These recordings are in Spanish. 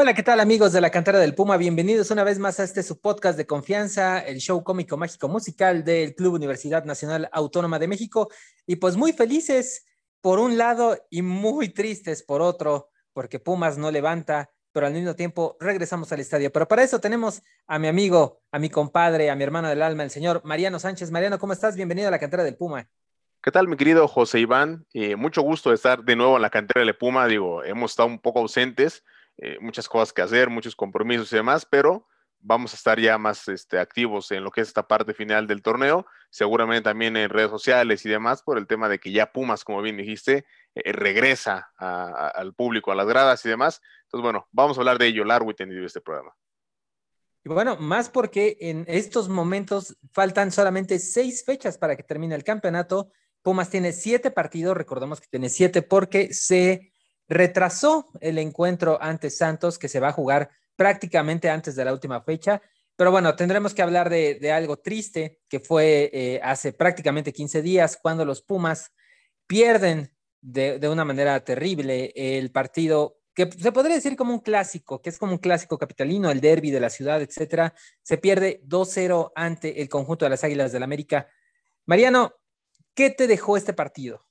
Hola, ¿qué tal amigos de la cantera del Puma? Bienvenidos una vez más a este su podcast de confianza, el show cómico mágico musical del Club Universidad Nacional Autónoma de México. Y pues muy felices por un lado y muy tristes por otro, porque Pumas no levanta, pero al mismo tiempo regresamos al estadio. Pero para eso tenemos a mi amigo, a mi compadre, a mi hermano del alma, el señor Mariano Sánchez. Mariano, ¿cómo estás? Bienvenido a la cantera del Puma. ¿Qué tal, mi querido José Iván? Eh, mucho gusto de estar de nuevo en la cantera del Puma. Digo, hemos estado un poco ausentes eh, muchas cosas que hacer, muchos compromisos y demás, pero vamos a estar ya más este, activos en lo que es esta parte final del torneo, seguramente también en redes sociales y demás, por el tema de que ya Pumas, como bien dijiste, eh, regresa al público, a las gradas y demás. Entonces, bueno, vamos a hablar de ello largo y tendido este programa. Y bueno, más porque en estos momentos faltan solamente seis fechas para que termine el campeonato. Pumas tiene siete partidos, recordemos que tiene siete porque se retrasó el encuentro ante Santos que se va a jugar prácticamente antes de la última fecha. Pero bueno, tendremos que hablar de, algo triste que fue eh, hace prácticamente 15 días cuando los Pumas pierden de, una manera terrible el partido que se podría decir como un clásico, que es como un clásico capitalino, el derby de la ciudad, etcétera. Se pierde 2-0 ante el conjunto de las Águilas del América. Mariano, ¿qué te dejó este partido?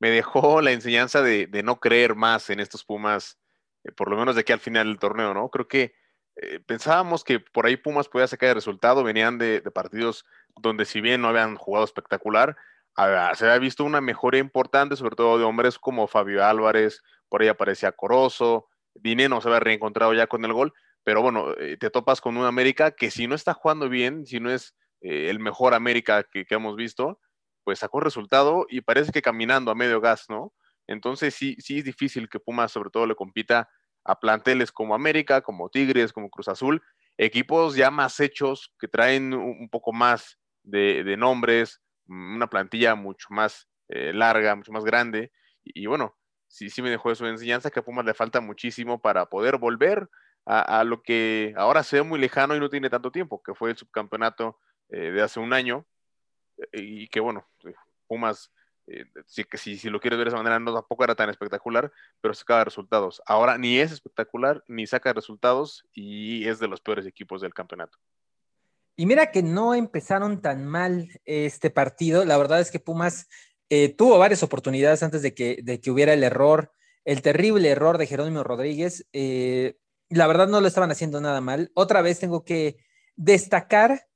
Me dejó la enseñanza de, no creer más en estos Pumas, eh, por lo menos de aquí al final del torneo, ¿no? Creo que eh, pensábamos que por ahí Pumas podía sacar el resultado, venían de, partidos donde si bien no habían jugado espectacular, se había visto una mejoría importante, sobre todo de hombres como Fabio Álvarez, por ahí aparecía Corozo, Dineno se había reencontrado ya con el gol, pero bueno, eh, te topas con un América que si no está jugando bien, si no es el mejor América que hemos visto, pues sacó resultado y parece que caminando a medio gas, ¿no? Entonces sí, sí es difícil que Pumas sobre todo le compita a planteles como América, como Tigres, como Cruz Azul, equipos ya más hechos que traen un poco más de, nombres, mm, una plantilla mucho más eh, larga, mucho más grande. Y, bueno, sí, sí me dejó de enseñanza que a Pumas le falta muchísimo para poder volver a, lo que ahora se ve muy lejano y no tiene tanto tiempo, que fue el subcampeonato eh, de hace un año, y que bueno, eh, Pumas, eh, si, si, lo quieres ver de esa manera, no tampoco era tan espectacular, pero sacaba resultados. Ahora ni es espectacular, ni saca resultados y es de los peores equipos del campeonato. Y mira que no empezaron tan mal este partido. La verdad es que Pumas eh, tuvo varias oportunidades antes de que, de que hubiera el error, el terrible error de Jerónimo Rodríguez. la verdad no lo estaban haciendo nada mal. Otra vez tengo que destacar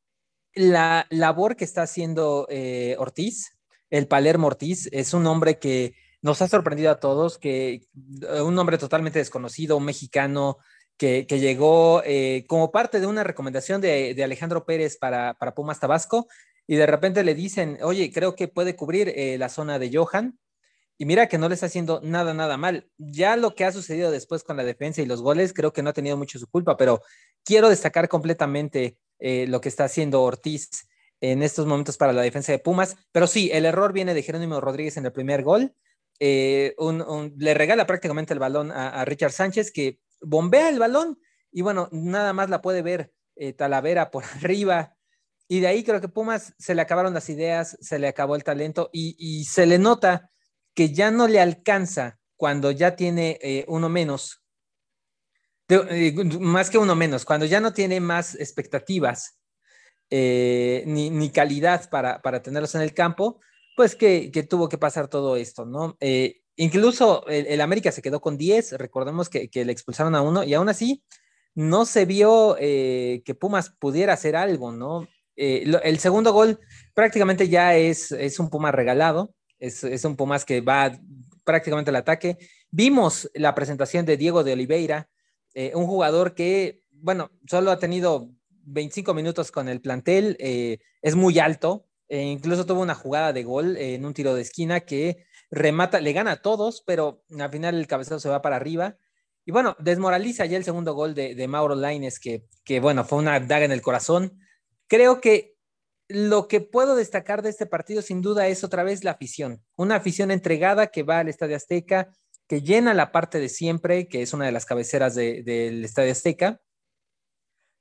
la labor que está haciendo eh, Ortiz, el Palermo Ortiz, es un hombre que nos ha sorprendido a todos, que eh, un hombre totalmente desconocido, mexicano que, llegó eh, como parte de una recomendación de, Alejandro Pérez para, para, Pumas Tabasco y de repente le dicen, oye, creo que puede cubrir la zona de Johan. Y mira que no le está haciendo nada, nada mal. Ya lo que ha sucedido después con la defensa y los goles, creo que no ha tenido mucho su culpa, pero quiero destacar completamente eh, lo que está haciendo Ortiz en estos momentos para la defensa de Pumas. Pero sí, el error viene de Jerónimo Rodríguez en el primer gol. Eh, le regala prácticamente el balón a, Richard Sánchez, que bombea el balón y bueno, nada más la puede ver eh, Talavera por arriba. Y de ahí creo que Pumas se le acabaron las ideas, se le acabó el talento y, se le nota que ya no le alcanza cuando ya tiene uno menos eh, más que uno menos, cuando ya no tiene más expectativas eh, ni, calidad para, tenerlos en el campo, pues que, tuvo que pasar todo esto, ¿no? Eh, incluso el, América se quedó con 10, recordemos que, le expulsaron a uno y aún así no se vio que Pumas pudiera hacer algo, ¿no? el segundo gol prácticamente ya es, es un Pumas regalado, es, es un Pumas que va prácticamente al ataque. Vimos la presentación de Diego de Oliveira, eh, un jugador que, bueno, solo ha tenido 25 minutos con el plantel, eh, es muy alto, e incluso tuvo una jugada de gol en un tiro de esquina que remata, le gana a todos, pero al final el cabezazo se va para arriba. Y bueno, desmoraliza ya el segundo gol de, Mauro Laines, que, que bueno, fue una daga en el corazón. Creo que lo que puedo destacar de este partido sin duda es otra vez la afición, una afición entregada que va al Estadio Azteca, que llena la parte de siempre, que es una de las cabeceras del Estadio Azteca,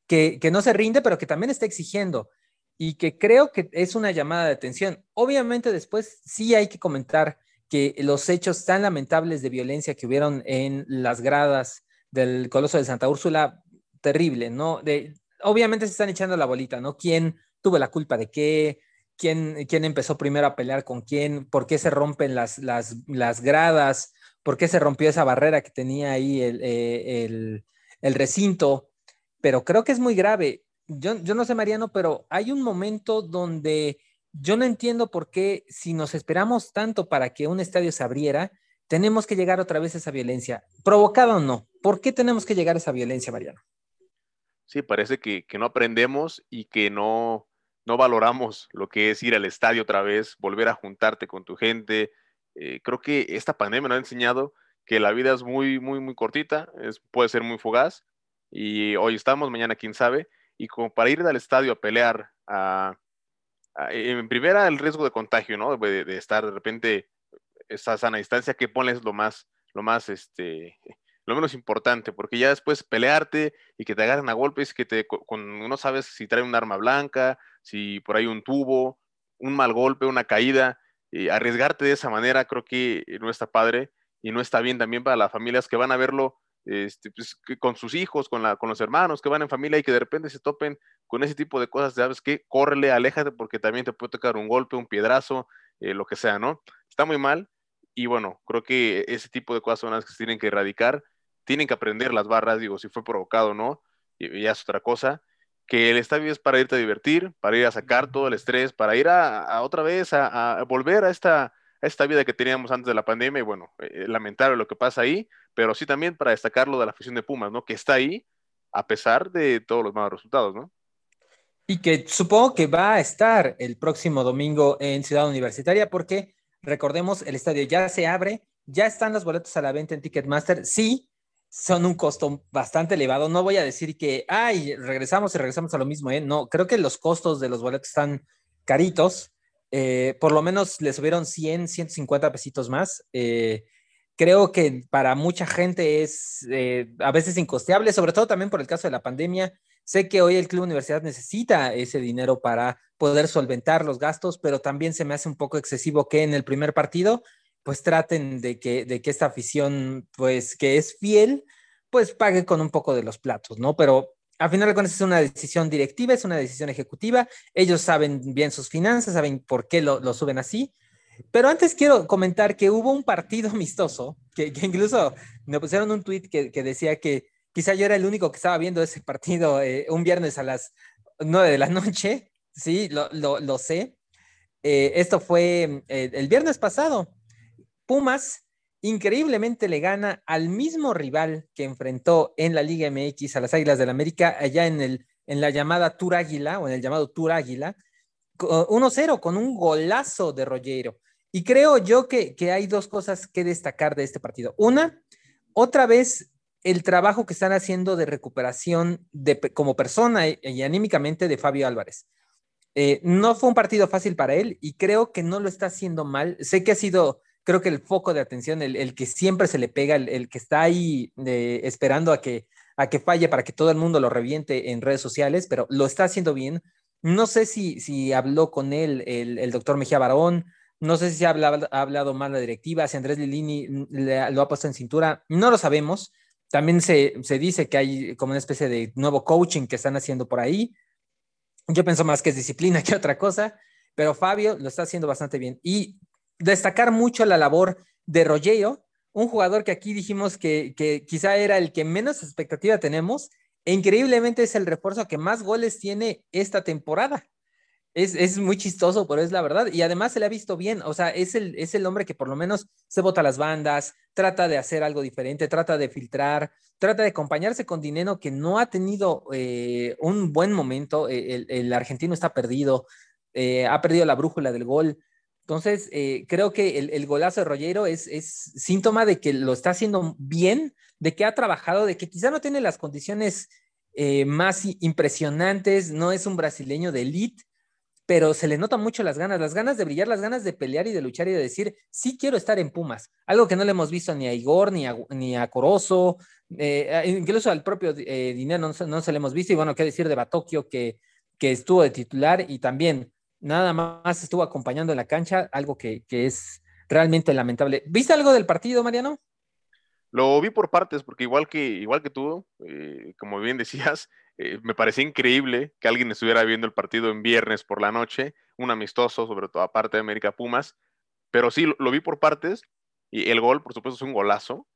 que, no se rinde, pero que también está exigiendo y que creo que es una llamada de atención. Obviamente después sí hay que comentar que los hechos tan lamentables de violencia que hubieron en las gradas del Coloso de Santa Úrsula, terrible, ¿no? De, obviamente se están echando la bolita, ¿no? ¿Quién tuvo la culpa de qué? ¿Quién, quién empezó primero a pelear con quién? ¿Por qué se rompen las, las, las gradas? ¿Por qué se rompió esa barrera que tenía ahí el, eh, el, el recinto? Pero creo que es muy grave. Yo, yo no sé, Mariano, pero hay un momento donde yo no entiendo por qué si nos esperamos tanto para que un estadio se abriera, tenemos que llegar otra vez a esa violencia, provocada o no. ¿Por qué tenemos que llegar a esa violencia, Mariano? Sí, parece que, que no aprendemos y que no, no valoramos lo que es ir al estadio otra vez, volver a juntarte con tu gente. Eh, creo que esta pandemia nos ha enseñado que la vida es muy, muy, muy cortita, es, puede ser muy fugaz y hoy estamos, mañana quién sabe, y como para ir al estadio a pelear, a, en primera el riesgo de contagio, ¿no? De, estar de repente esa sana distancia que pones lo más, lo más, este, lo menos importante, porque ya después pelearte y que te agarren a golpes, que te, con, no sabes si trae un arma blanca, si por ahí un tubo, un mal golpe, una caída, y arriesgarte de esa manera creo que no está padre y no está bien también para las familias que van a verlo este, pues, con sus hijos, con, la, con los hermanos que van en familia y que de repente se topen con ese tipo de cosas, ¿sabes qué? Córrele, aléjate porque también te puede tocar un golpe, un piedrazo, eh, lo que sea, ¿no? Está muy mal y bueno, creo que ese tipo de cosas son las que se tienen que erradicar, tienen que aprender las barras, digo, si fue provocado o no, y ya es otra cosa, que el estadio es para irte a divertir, para ir a sacar todo el estrés, para ir a, otra vez a, a volver a esta esta vida que teníamos antes de la pandemia y bueno, eh, lamentable lo que pasa ahí, pero sí también para destacar lo de la afición de Pumas, ¿no? Que está ahí a pesar de todos los malos resultados, ¿no? Y que supongo que va a estar el próximo domingo en Ciudad Universitaria porque recordemos, el estadio ya se abre, ya están los boletos a la venta en Ticketmaster, sí, son un costo bastante elevado. No voy a decir que, ay, regresamos y regresamos a lo mismo, ¿eh? No, creo que los costos de los boletos están caritos. Eh, por lo menos le subieron 100, 150 pesitos más. Eh, creo que para mucha gente es eh, a veces incosteable, sobre todo también por el caso de la pandemia. Sé que hoy el Club Universidad necesita ese dinero para poder solventar los gastos, pero también se me hace un poco excesivo que en el primer partido pues traten de que, de que esta afición, pues que es fiel, pues pague con un poco de los platos, ¿no? Pero a final de cuentas es una decisión directiva, es una decisión ejecutiva. Ellos saben bien sus finanzas, saben por qué lo, suben así. Pero antes quiero comentar que hubo un partido amistoso, que, incluso me pusieron un tweet que, decía que quizá yo era el único que estaba viendo ese partido eh, un viernes a las 9 de la noche. Sí, lo, sé. Eh, esto fue eh, el viernes pasado. Pumas increíblemente le gana al mismo rival que enfrentó en la Liga MX a las Águilas del la América, allá en, el, en la llamada Tour Águila o en el llamado Tour Águila, 1-0 con un golazo de Rollero. Y creo yo que, que, hay dos cosas que destacar de este partido. Una, otra vez el trabajo que están haciendo de recuperación de, como persona y, anímicamente de Fabio Álvarez. Eh, no fue un partido fácil para él y creo que no lo está haciendo mal. Sé que ha sido creo que el foco de atención, el, que siempre se le pega, el, que está ahí eh, esperando a que, a que falle para que todo el mundo lo reviente en redes sociales, pero lo está haciendo bien. No sé si, si habló con él el, doctor Mejía Barón, no sé si ha hablado, ha hablado mal la directiva, si Andrés Lilini lo ha puesto en cintura, no lo sabemos. También se, se dice que hay como una especie de nuevo coaching que están haciendo por ahí. Yo pienso más que es disciplina que otra cosa, pero Fabio lo está haciendo bastante bien. Y destacar mucho la labor de Rogelio, un jugador que aquí dijimos que, quizá era el que menos expectativa tenemos, e increíblemente es el refuerzo que más goles tiene esta temporada. Es, muy chistoso, pero es la verdad. Y además se le ha visto bien. O sea, es el, es el hombre que por lo menos se bota las bandas, trata de hacer algo diferente, trata de filtrar, trata de acompañarse con dinero que no ha tenido eh, un buen momento. El, argentino está perdido, eh, ha perdido la brújula del gol. Entonces, eh, creo que el, golazo de Rollero es, síntoma de que lo está haciendo bien, de que ha trabajado, de que quizá no tiene las condiciones eh, más impresionantes, no es un brasileño de elite, pero se le nota mucho las ganas, las ganas de brillar, las ganas de pelear y de luchar y de decir, sí quiero estar en Pumas, algo que no le hemos visto ni a Igor, ni a, ni Corozo, eh, incluso al propio Dinero no, no, se le hemos visto, y bueno, qué decir de Batokio que estuvo de titular y también nada más estuvo acompañando en la cancha, algo que, es realmente lamentable. ¿Viste algo del partido, Mariano? Lo vi por partes, porque igual que, igual que tú, eh, como bien decías, eh, me parecía increíble que alguien estuviera viendo el partido en viernes por la noche, un amistoso, sobre todo aparte de América Pumas, pero sí, lo, vi por partes y el gol, por supuesto, es un golazo.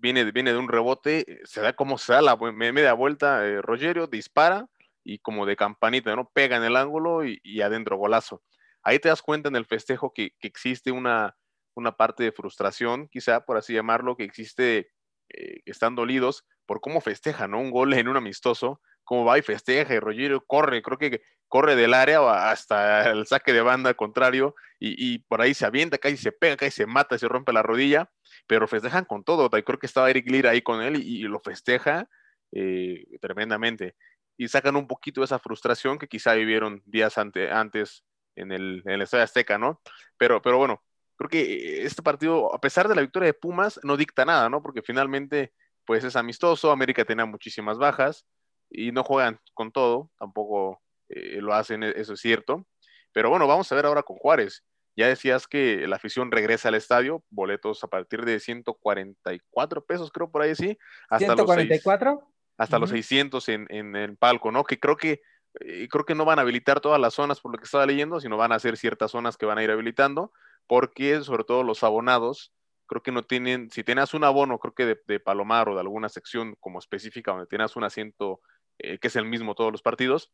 Viene, viene de un rebote, se da como se da la media vuelta, eh, Rogerio dispara y como de campanita, ¿no? Pega en el ángulo y, adentro golazo. Ahí te das cuenta en el festejo que, existe una, una parte de frustración, quizá por así llamarlo, que existe, eh, que están dolidos por cómo festeja, ¿no? Un gol en un amistoso, cómo va y festeja y Rogerio corre, creo que corre del área hasta el saque de banda contrario y, por ahí se avienta, casi se pega, casi se mata, se rompe la rodilla, pero festejan con todo. Y creo que estaba Eric Lira ahí con él y, lo festeja eh, tremendamente. Y sacan un poquito de esa frustración que quizá vivieron días antes en el, en el Estadio Azteca, ¿no? Pero, pero bueno, creo que este partido, a pesar de la victoria de Pumas, no dicta nada, ¿no? Porque finalmente, pues es amistoso, América tenía muchísimas bajas y no juegan con todo, tampoco eh, lo hacen, e-, eso es cierto. Pero bueno, vamos a ver ahora con Juárez. Ya decías que la afición regresa al estadio, boletos a partir de 144 pesos, creo por ahí sí. Hasta ¿144? Los hasta los 600 en, en, el palco, ¿no? Que creo que eh, creo que no van a habilitar todas las zonas por lo que estaba leyendo, sino van a ser ciertas zonas que van a ir habilitando, porque sobre todo los abonados, creo que no tienen, si tienes un abono, creo que de, Palomar o de alguna sección como específica donde tienes un asiento eh, que es el mismo todos los partidos,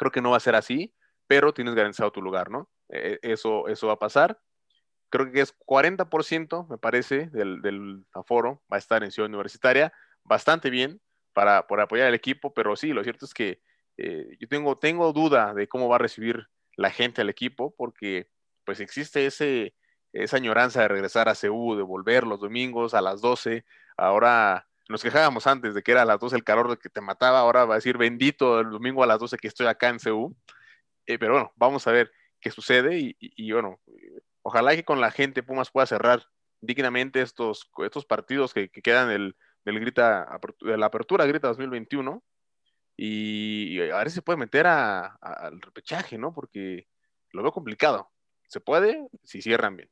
Creo que no va a ser así, pero tienes garantizado tu lugar, ¿no? E, eso, eso va a pasar. Creo que es 40%, me parece, del, aforo va a estar en Ciudad Universitaria. Bastante bien para, por apoyar al equipo, pero sí, lo cierto es que eh, yo tengo, tengo duda de cómo va a recibir la gente al equipo, porque pues existe ese, esa añoranza de regresar a CEU, de volver los domingos a las 12. Ahora nos quejábamos antes de que era a las 12 el calor que te mataba, ahora va a decir bendito el domingo a las 12 que estoy acá en CU. Eh, pero bueno, vamos a ver qué sucede y, bueno, ojalá que con la gente Pumas pueda cerrar dignamente estos, estos partidos que, quedan del, grita, de la apertura Grita 2021 y, a ver si se puede meter al repechaje, ¿no? Porque lo veo complicado. Se puede si cierran bien.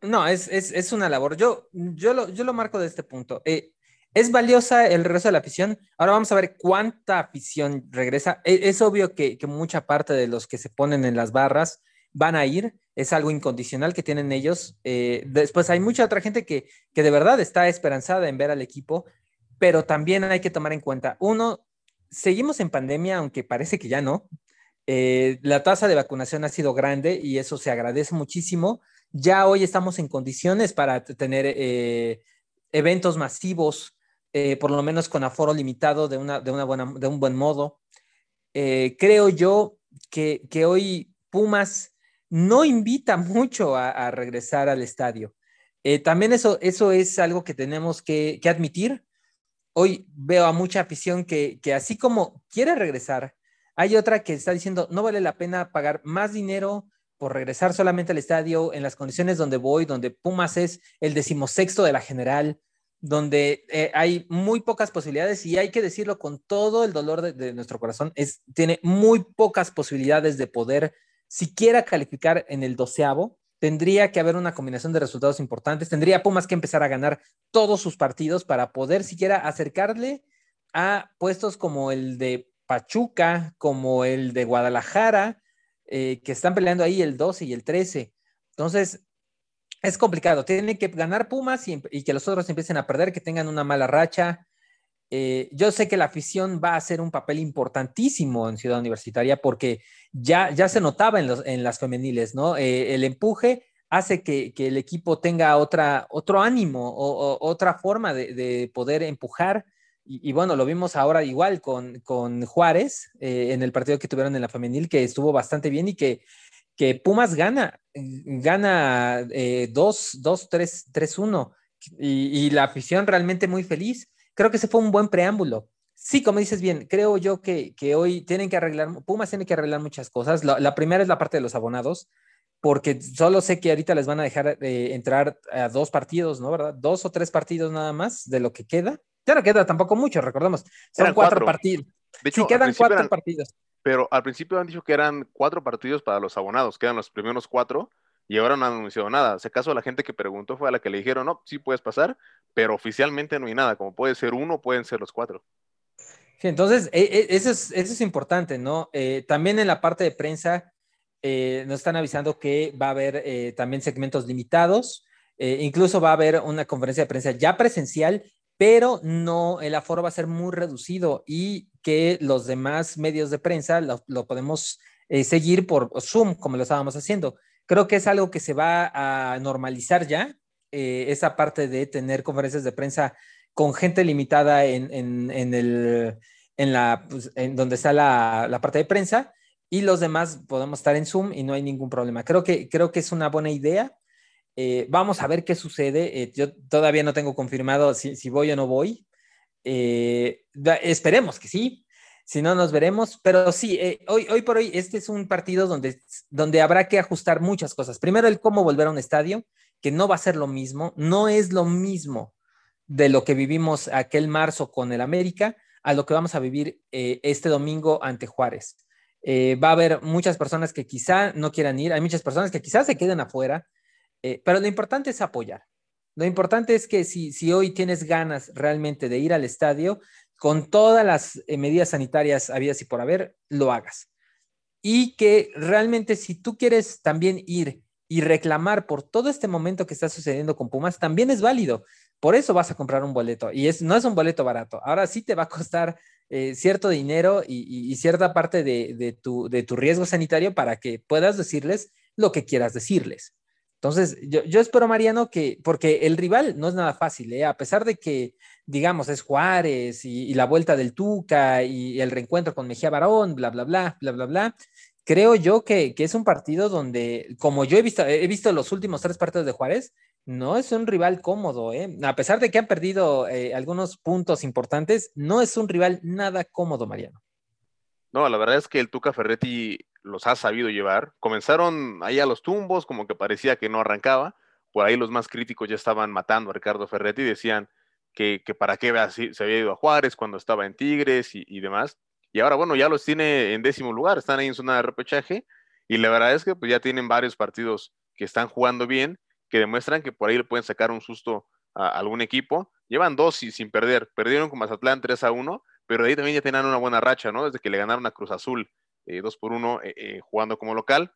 No, es, es, es, una labor. Yo, yo, lo, yo lo marco de este punto. Eh, ¿Es valiosa el regreso de la afición? Ahora vamos a ver cuánta afición regresa. E, es, obvio que, mucha parte de los que se ponen en las barras van a ir, es algo incondicional que tienen ellos. Eh, después hay mucha otra gente que, que de verdad está esperanzada en ver al equipo, pero también hay que tomar en cuenta, uno, seguimos en pandemia, aunque parece que ya no. Eh, la tasa de vacunación ha sido grande y eso se agradece muchísimo. Ya hoy estamos en condiciones para tener eh, eventos masivos por lo menos con aforo limitado de, una, de, una buena, de un buen modo. Creo yo que, que, hoy Pumas no invita mucho a, regresar al estadio. Eh, también eso, eso es algo que tenemos que, admitir. Hoy veo a mucha afición que, que así como quiere regresar, hay otra que está diciendo, no vale la pena pagar más dinero por regresar solamente al estadio en las condiciones donde voy, donde Pumas es el decimosexto de la general, donde eh, hay muy pocas posibilidades y hay que decirlo con todo el dolor de, nuestro corazón, es, tiene muy pocas posibilidades de poder siquiera calificar en el doceavo. Tendría que haber una combinación de resultados importantes. Tendría Pumas que empezar a ganar todos sus partidos para poder siquiera acercarle a puestos como el de Pachuca, como el de Guadalajara, eh, que están peleando ahí el 12 y el 13. Entonces, es complicado. Tienen que ganar Pumas y, que los otros empiecen a perder, que tengan una mala racha. Eh, yo sé que la afición va a hacer un papel importantísimo en Ciudad Universitaria porque ya, ya se notaba en, las femeniles, ¿no? Eh, el empuje hace que, el equipo tenga otra, otro ánimo o, otra forma de, poder empujar. Y, bueno, lo vimos ahora igual con, con Juárez eh, en el partido que tuvieron en la femenil, que estuvo bastante bien y que que Pumas gana, gana 2, 2, 3, 3, 1 y, la afición realmente muy feliz. Creo que ese fue un buen preámbulo. Sí, como dices bien, creo yo que, que hoy tienen que arreglar, Pumas tiene que arreglar muchas cosas. La, la, primera es la parte de los abonados, porque solo sé que ahorita les van a dejar eh, entrar a dos partidos, ¿no? ¿Verdad? Dos o tres partidos nada más de lo que queda. Ya no queda tampoco mucho, recordemos. Son cuatro, partidos. De hecho, sí, quedan cuatro partidos pero al principio han dicho que eran cuatro partidos para los abonados, quedan los primeros cuatro, y ahora no han anunciado nada. Si acaso la gente que preguntó fue a la que le dijeron, no, sí puedes pasar, pero oficialmente no hay nada, como puede ser uno, pueden ser los cuatro. Entonces, e, e, eso es, eso es importante, ¿no? Eh, también en la parte de prensa eh, nos están avisando que va a haber eh, también segmentos limitados, incluso va a haber una conferencia de prensa ya presencial, pero no, el aforo va a ser muy reducido y que los demás medios de prensa lo podemos seguir por Zoom, como lo estábamos haciendo. Creo que es algo que se va a normalizar ya, esa parte de tener conferencias de prensa con gente limitada en, en, el, en la, pues, en donde está la, la, parte de prensa y los demás podemos estar en Zoom y no hay ningún problema. Creo que, creo que es una buena idea. Eh, vamos a ver qué sucede. Eh, yo todavía no tengo confirmado si, si voy o no voy. Eh, esperemos que sí. Si no, nos veremos. Pero sí, hoy, hoy por hoy, este es un partido donde, donde habrá que ajustar muchas cosas. Primero, el cómo volver a un estadio, que no va a ser lo mismo. No es lo mismo de lo que vivimos aquel marzo con el América a lo que vamos a vivir eh, este domingo ante Juárez. Eh, va a haber muchas personas que quizá no quieran ir, hay muchas personas que quizás se queden afuera, eh, pero lo importante es apoyar. Lo importante es que si, si hoy tienes ganas realmente de ir al estadio, con todas las medidas sanitarias habidas y por haber, lo hagas. Y que realmente si tú quieres también ir y reclamar por todo este momento que está sucediendo con Pumas, también es válido. Por eso vas a comprar un boleto y es, no es un boleto barato. Ahora sí te va a costar eh, cierto dinero y, cierta parte de, tu, de tu riesgo sanitario para que puedas decirles lo que quieras decirles. Entonces, yo, espero, Mariano, que, porque el rival no es nada fácil, ¿eh? a pesar de que, digamos, es Juárez y, la vuelta del Tuca y, el reencuentro con Mejía Barón, bla, bla, bla, bla, bla, bla, creo yo que, que, es un partido donde, como yo he visto, he visto los últimos tres partidos de Juárez, no es un rival cómodo, ¿eh? A pesar de que han perdido eh, algunos puntos importantes, no es un rival nada cómodo, Mariano. No, la verdad es que el Tuca Ferretti los ha sabido llevar. Comenzaron ahí a los tumbos, como que parecía que no arrancaba. Por ahí los más críticos ya estaban matando a Ricardo Ferretti y decían que, para qué se había ido a Juárez cuando estaba en Tigres y, demás. Y ahora, bueno, ya los tiene en décimo lugar, están ahí en zona de repechaje. Y la verdad es que pues, ya tienen varios partidos que están jugando bien que demuestran que por ahí le pueden sacar un susto a algún equipo. Llevan dos y sin perder. Perdieron con Mazatlán 3 a 1, pero de ahí también ya tenían una buena racha, ¿no? Desde que le ganaron a Cruz Azul 2 eh, por 1 eh, eh, jugando como local.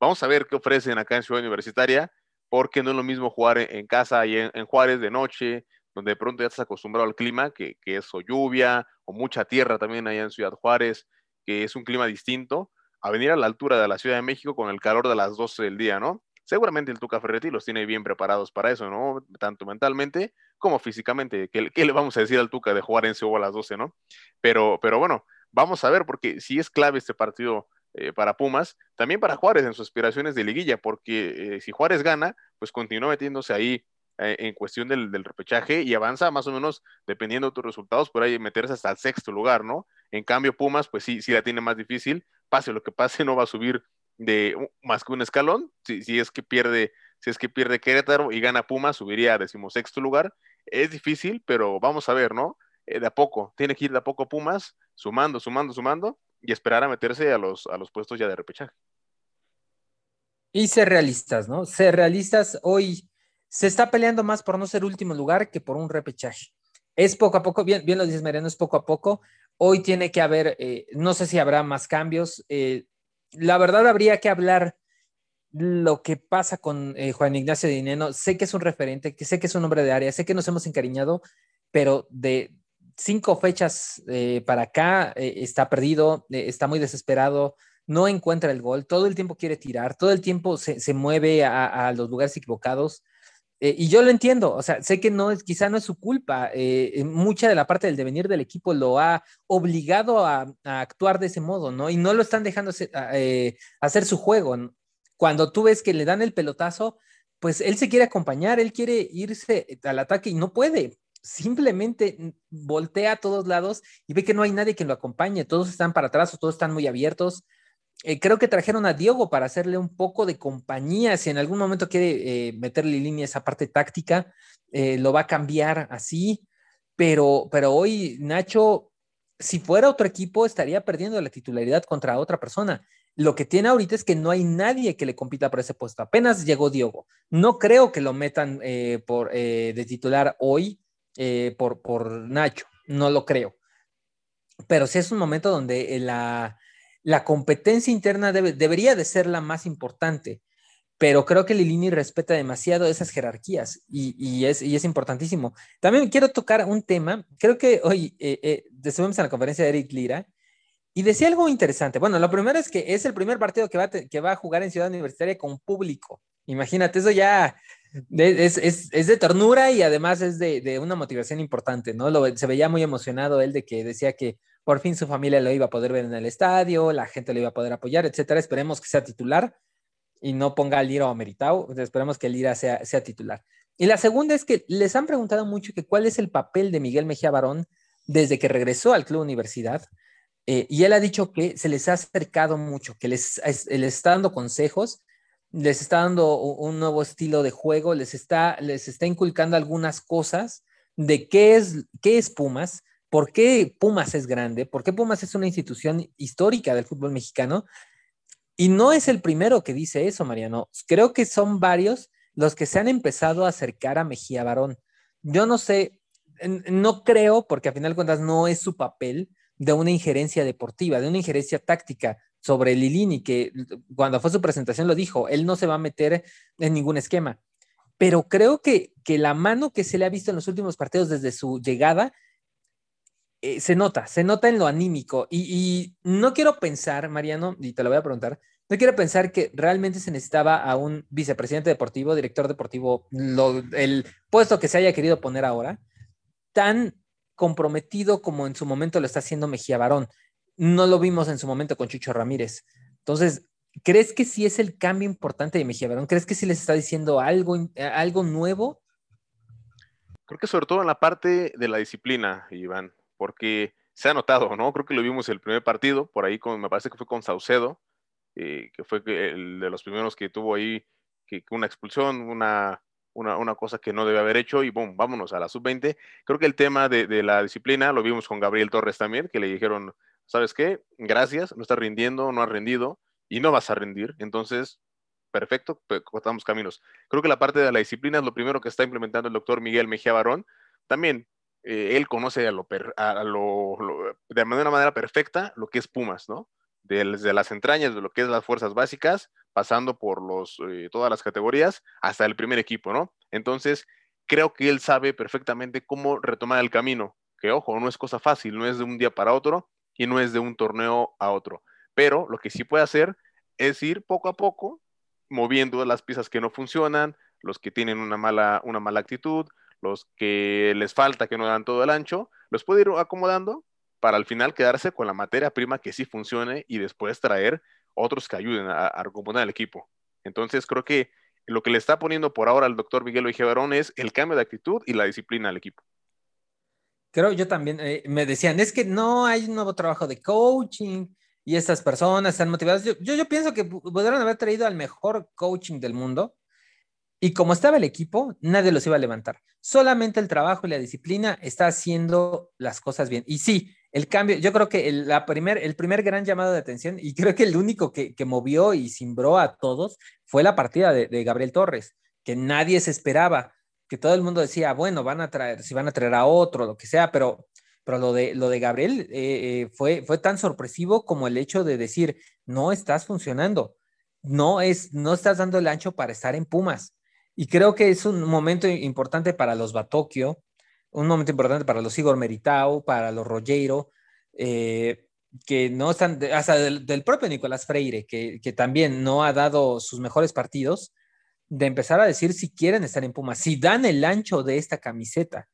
Vamos a ver qué ofrecen acá en Ciudad Universitaria, porque no es lo mismo jugar en, casa y en, Juárez de noche, donde de pronto ya estás acostumbrado al clima, que, que es o lluvia o mucha tierra también allá en Ciudad Juárez, que es un clima distinto, a venir a la altura de la Ciudad de México con el calor de las 12 del día, ¿no? seguramente el Tuca Ferretti los tiene bien preparados para eso, ¿no? Tanto mentalmente como físicamente. ¿Qué, le vamos a decir al Tuca de jugar en Seúl a las 12, ¿no? Pero, pero bueno, vamos a ver, porque si es clave este partido eh, para Pumas, también para Juárez en sus aspiraciones de liguilla, porque eh, si Juárez gana, pues continúa metiéndose ahí en cuestión del, repechaje y avanza más o menos, dependiendo de tus resultados, por ahí meterse hasta el sexto lugar, ¿no? En cambio, Pumas, pues sí, sí la tiene más difícil, pase lo que pase, no va a subir de más que un escalón. Si, si, es que pierde, si es que pierde Querétaro y gana Puma, subiría a decimosexto lugar. Es difícil, pero vamos a ver, ¿no? Eh, de a poco, tiene que ir de a poco Pumas, sumando, sumando, sumando, y esperar a meterse a los, a los puestos ya de repechaje. Y ser realistas, ¿no? Ser realistas, hoy se está peleando más por no ser último lugar que por un repechaje. Es poco a poco, bien, bien lo dices Mariano, es poco a poco. Hoy tiene que haber, eh, no sé si habrá más cambios. Eh, la verdad habría que hablar lo que pasa con eh, Juan Ignacio Dineno. Sé que es un referente, que sé que es un hombre de área, sé que nos hemos encariñado, pero de cinco fechas para acá está perdido, está muy desesperado, no encuentra el gol, todo el tiempo quiere tirar, todo el tiempo se, mueve a, los lugares equivocados. Y yo lo entiendo, o sea, sé que no es, quizá no es su culpa. mucha de la parte del devenir del equipo lo ha obligado a, actuar de ese modo, ¿no? Y no lo están dejando hacer, su juego. cuando tú ves que le dan el pelotazo, pues él se quiere acompañar, él quiere irse al ataque y no puede. Simplemente voltea a todos lados y ve que no hay nadie que lo acompañe, todos están para atrás o todos están muy abiertos. Eh, creo que trajeron a Diego para hacerle un poco de compañía. Si en algún momento quiere eh, meterle línea esa parte táctica, eh, lo va a cambiar así. Pero, pero hoy Nacho, si fuera otro equipo, estaría perdiendo la titularidad contra otra persona. Lo que tiene ahorita es que no hay nadie que le compita por ese puesto. Apenas llegó Diego. No creo que lo metan eh, por, de titular hoy. por, por Nacho, no lo creo. Pero sí es un momento donde la, la competencia interna debería de ser la más importante pero creo que Lilini respeta demasiado esas jerarquías y, es, y es importantísimo. También quiero tocar un tema, creo que hoy eh, eh, estuvimos en la conferencia de Eric Lira y decía algo interesante. Bueno, lo primero es que es el primer partido que va, que va a jugar en Ciudad Universitaria con público. Imagínate, eso ya es, es, de ternura y además es de, una motivación importante, ¿no? Se veía muy emocionado él de que decía que por fin su familia lo iba a poder ver en el estadio, la gente lo iba a poder apoyar, etcétera. Esperemos que sea titular y no ponga a Lira o a. Esperemos que Lira sea, sea titular. Y la segunda es que les han preguntado mucho que cuál es el papel de Miguel Mejía Barón desde que regresó al Club Universidad. Eh, y él ha dicho que se les ha acercado mucho, que les, les está dando consejos, les está dando un nuevo estilo de juego, les está, les está inculcando algunas cosas de qué es, qué es Pumas, por qué Pumas es grande, por qué Pumas es una institución histórica del fútbol mexicano y no es el primero que dice eso, Mariano. Creo que son varios los que se han empezado a acercar a Mejía Barón. Yo no sé, no creo, porque a final de cuentas no es su papel de una injerencia deportiva, de una injerencia táctica sobre Lilini, que cuando fue su presentación lo dijo, él no se va a meter en ningún esquema. Pero creo que, que la mano que se le ha visto en los últimos partidos desde su llegada eh, se nota, se nota en lo anímico. Y, no quiero pensar, Mariano, y te lo voy a preguntar, no quiero pensar que realmente se necesitaba a un vicepresidente deportivo, director deportivo, el puesto que se haya querido poner ahora, tan comprometido como en su momento lo está haciendo Mejía Barón. No lo vimos en su momento con Chucho Ramírez. Entonces, ¿crees que sí es el cambio importante de Mejía Barón? ¿Crees que sí les está diciendo algo, algo nuevo? Creo que sobre todo en la parte de la disciplina, Iván porque se ha notado, ¿no? Creo que lo vimos el primer partido, por ahí me parece que fue con Saucedo, eh, que fue el de los primeros que tuvo ahí una expulsión, una, una, cosa que no debe haber hecho y boom, vámonos a la sub-20. Creo que el tema de, la disciplina lo vimos con Gabriel Torres también, que le dijeron, ¿sabes qué? Gracias, no estás rindiendo, no has rendido y no vas a rendir. Entonces, perfecto, cortamos caminos. Creo que la parte de la disciplina es lo primero que está implementando el doctor Miguel Mejía Barón. También eh, él conoce a lo, a lo, de una manera perfecta lo que es Pumas, ¿no? Desde las entrañas de lo que es las fuerzas básicas, pasando por los, eh, todas las categorías, hasta el primer equipo, ¿no? Entonces, creo que él sabe perfectamente cómo retomar el camino, que ojo, no es cosa fácil, no es de un día para otro y no es de un torneo a otro, pero lo que sí puede hacer es ir poco a poco moviendo las piezas que no funcionan, los que tienen una mala, una mala actitud, los que les falta, que no dan todo el ancho, los puede ir acomodando para al final quedarse con la materia prima que sí funcione y después traer otros que ayuden a, recomponer el equipo. Entonces creo que lo que le está poniendo por ahora al doctor Miguel Barón es el cambio de actitud y la disciplina al equipo. Creo yo también, eh, me decían, es que no hay un nuevo trabajo de coaching y estas personas están motivadas. Yo, yo, yo pienso que pudieron haber traído al mejor coaching del mundo y como estaba el equipo, nadie los iba a levantar. Solamente el trabajo y la disciplina está haciendo las cosas bien. Y sí, el cambio, yo creo que el, la primer, el primer gran llamado de atención, y creo que el único que, movió y cimbró a todos, fue la partida de, Gabriel Torres, que nadie se esperaba, que todo el mundo decía, bueno, van a traer, si van a traer a otro, lo que sea, pero, pero lo, de, lo de Gabriel eh, eh, fue, fue tan sorpresivo como el hecho de decir, no estás funcionando, no, es, no estás dando el ancho para estar en Pumas y creo que es un momento importante para los Batokio, un momento importante para los Igor Meritao, para los Rogero, eh, que no están, hasta del, propio Nicolás Freire, que, también no ha dado sus mejores partidos, de empezar a decir si quieren estar en Pumas, si dan el ancho de esta camiseta.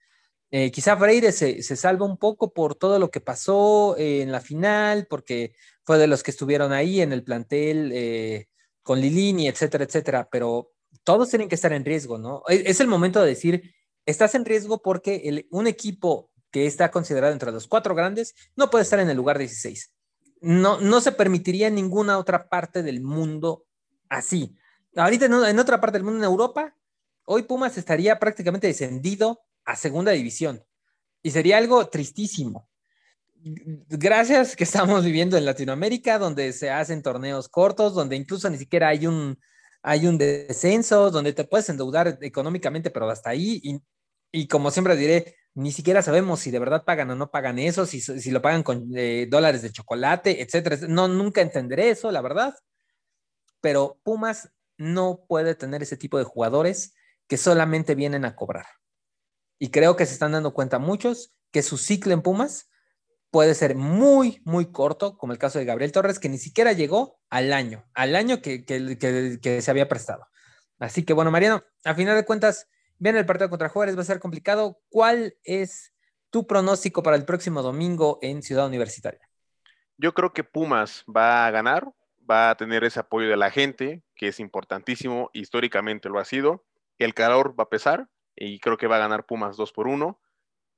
Eh, quizá Freire se, salva un poco por todo lo que pasó eh, en la final, porque fue de los que estuvieron ahí en el plantel con Lilini, etcétera, etcétera, pero todos tienen que estar en riesgo, ¿no? Es, el momento de decir, estás en riesgo porque un equipo que está considerado entre los cuatro grandes no puede estar en el lugar 16. No, no se permitiría en ninguna otra parte del mundo así. Ahorita en, en otra parte del mundo, en Europa, hoy Pumas estaría prácticamente descendido a segunda división y sería algo tristísimo. Gracias que estamos viviendo en Latinoamérica, donde se hacen torneos cortos, donde incluso ni siquiera hay un, hay un descenso donde te puedes endeudar económicamente, pero hasta ahí. Y, como siempre diré, ni siquiera sabemos si de verdad pagan o no pagan eso, si, si lo pagan con eh, dólares de chocolate, etcétera. No, nunca entenderé eso, la verdad. Pero Pumas no puede tener ese tipo de jugadores que solamente vienen a cobrar. Y creo que se están dando cuenta muchos que su ciclo en Pumas puede ser muy, muy corto, como el caso de Gabriel Torres, que ni siquiera llegó al año, al año que, que, se había prestado. Así que bueno, Mariano, a final de cuentas, viene el partido contra Juárez, va a ser complicado. ¿Cuál es tu pronóstico para el próximo domingo en Ciudad Universitaria? Yo creo que Pumas va a ganar, va a tener ese apoyo de la gente, que es importantísimo, históricamente lo ha sido. El calor va a pesar y creo que va a ganar Pumas 2 por 1.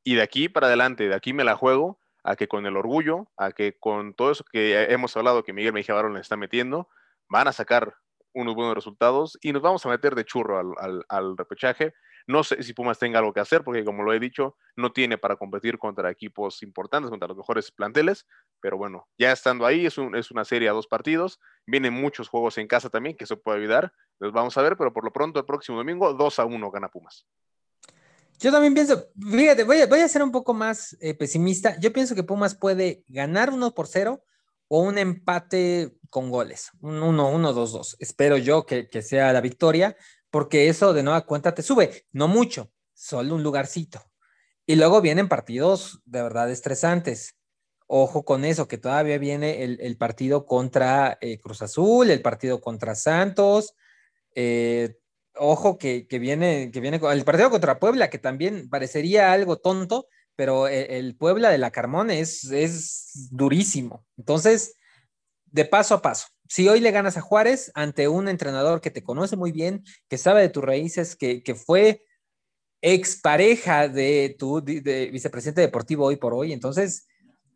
Y de aquí para adelante, de aquí me la juego a que con el orgullo, a que con todo eso que hemos hablado que Miguel Mejía Barón le está metiendo, van a sacar unos buenos resultados y nos vamos a meter de churro al, repechaje. No sé si Pumas tenga algo que hacer, porque como lo he dicho, no tiene para competir contra equipos importantes, contra los mejores planteles, pero bueno, ya estando ahí, es, es una serie a dos partidos, vienen muchos juegos en casa también, que eso puede ayudar, los vamos a ver, pero por lo pronto el próximo domingo 2 a 1 gana Pumas. Yo también pienso, fíjate, voy a, voy a ser un poco más eh, pesimista. Yo pienso que Pumas puede ganar 1 por 0 o un empate con goles, un 1-1, 2-2. Espero yo que, que, sea la victoria, porque eso de nueva cuenta te sube, no mucho, solo un lugarcito. Y luego vienen partidos de verdad estresantes. Ojo con eso, que todavía viene el, el partido contra eh, Cruz Azul, el partido contra Santos, eh, ojo que, viene, que viene el partido contra Puebla, que también parecería algo tonto, pero e, el, Puebla de la Carmón es, durísimo. Entonces, de paso a paso. Si hoy le ganas a Juárez ante un entrenador que te conoce muy bien, que sabe de tus raíces, que, que fue expareja de tu de vicepresidente deportivo hoy por hoy, entonces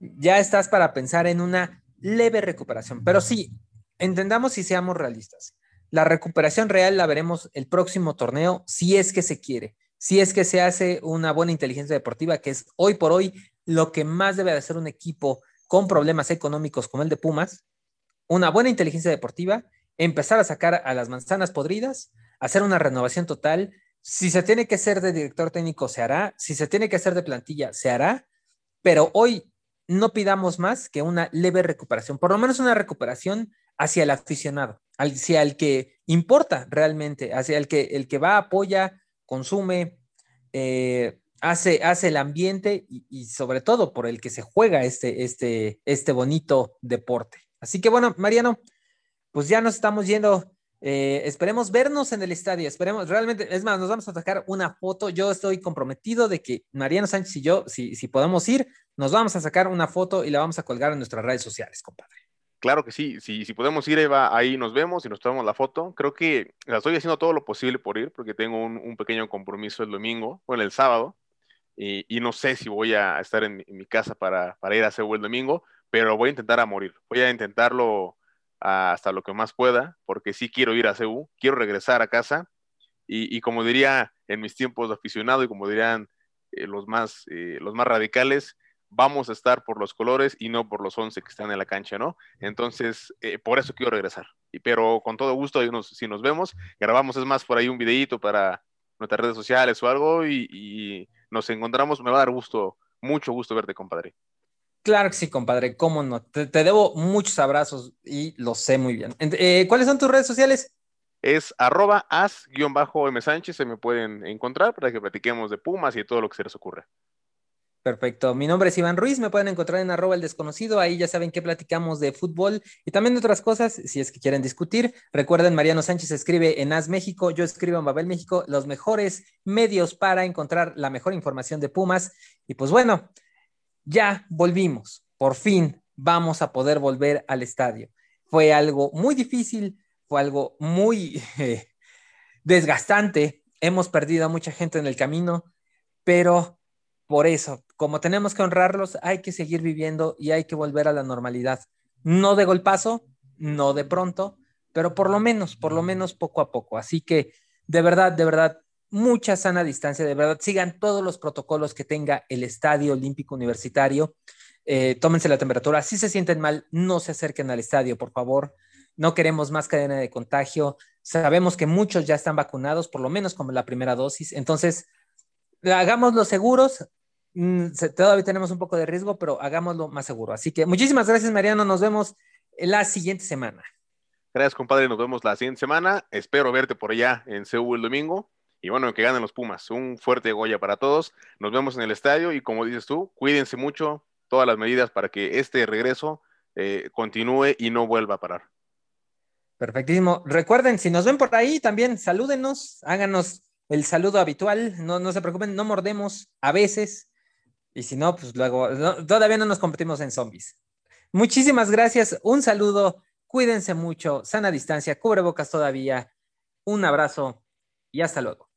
ya estás para pensar en una leve recuperación. Pero sí, entendamos y seamos realistas. La recuperación real la veremos el próximo torneo, si es que se quiere, si es que se hace una buena inteligencia deportiva, que es hoy por hoy lo que más debe de hacer un equipo con problemas económicos como el de Pumas, una buena inteligencia deportiva, empezar a sacar a las manzanas podridas, hacer una renovación total. Si se tiene que hacer de director técnico, se hará. Si se tiene que hacer de plantilla, se hará. Pero hoy no pidamos más que una leve recuperación, por lo menos una recuperación hacia el aficionado hacia el que importa realmente, hacia el que, el que va, apoya, consume, eh, hace, hace el ambiente y, sobre todo por el que se juega este, este, este bonito deporte. Así que bueno, Mariano, pues ya nos estamos yendo. Eh, esperemos vernos en el estadio, esperemos realmente, es más, nos vamos a sacar una foto. Yo estoy comprometido de que Mariano Sánchez y yo, si, si podemos ir, nos vamos a sacar una foto y la vamos a colgar en nuestras redes sociales, compadre. Claro que sí, si, podemos ir, Eva, ahí nos vemos y nos tomamos la foto. Creo que la estoy haciendo todo lo posible por ir, porque tengo un, pequeño compromiso el domingo, bueno, el sábado, y, no sé si voy a estar en, mi casa para, ir a Seúl el domingo, pero voy a intentar a morir. Voy a intentarlo hasta lo que más pueda, porque sí quiero ir a Seúl, quiero regresar a casa, y, como diría en mis tiempos de aficionado y como dirían eh, los, más, eh, los más radicales, vamos a estar por los colores y no por los 11 que están en la cancha, ¿no? Entonces, eh, por eso quiero regresar. Pero con todo gusto, si nos vemos, grabamos, es más, por ahí un videíto para nuestras redes sociales o algo y, nos encontramos, me va a dar gusto, mucho gusto verte, compadre. Claro que sí, compadre, cómo no. Te, debo muchos abrazos y lo sé muy bien. Eh, ¿Cuáles son tus redes sociales? Es arroba as-m Sánchez, se me pueden encontrar para que platiquemos de Pumas y de todo lo que se les ocurra. Perfecto. Mi nombre es Iván Ruiz. Me pueden encontrar en arroba el desconocido. Ahí ya saben que platicamos de fútbol y también de otras cosas, si es que quieren discutir. Recuerden, Mariano Sánchez escribe en As México, yo escribo en Babel México, los mejores medios para encontrar la mejor información de Pumas. Y pues bueno, ya volvimos. Por fin vamos a poder volver al estadio. Fue algo muy difícil, fue algo muy desgastante. Hemos perdido a mucha gente en el camino, pero por eso, como tenemos que honrarlos, hay que seguir viviendo y hay que volver a la normalidad. No de golpazo, no de pronto, pero por lo menos, por lo menos poco a poco. Así que, de verdad, de verdad, mucha sana distancia, de verdad, sigan todos los protocolos que tenga el Estadio Olímpico Universitario. Eh, tómense la temperatura. Si se sienten mal, no se acerquen al estadio, por favor. No queremos más cadena de contagio. Sabemos que muchos ya están vacunados, por lo menos como la primera dosis. Entonces, hagámoslo seguros, mm, todavía tenemos un poco de riesgo, pero hagámoslo más seguro. Así que muchísimas gracias, Mariano. Nos vemos la siguiente semana. Gracias, compadre. Nos vemos la siguiente semana. Espero verte por allá en Seúl el domingo. Y bueno, que ganen los Pumas. Un fuerte Goya para todos. Nos vemos en el estadio y como dices tú, cuídense mucho, todas las medidas para que este regreso eh, continúe y no vuelva a parar. Perfectísimo. Recuerden, si nos ven por ahí, también salúdenos, háganos el saludo habitual, no, no se preocupen, no mordemos a veces, y si no, pues luego, todavía no nos convertimos en zombies. Muchísimas gracias, un saludo, cuídense mucho, sana distancia, cubrebocas todavía, un abrazo y hasta luego.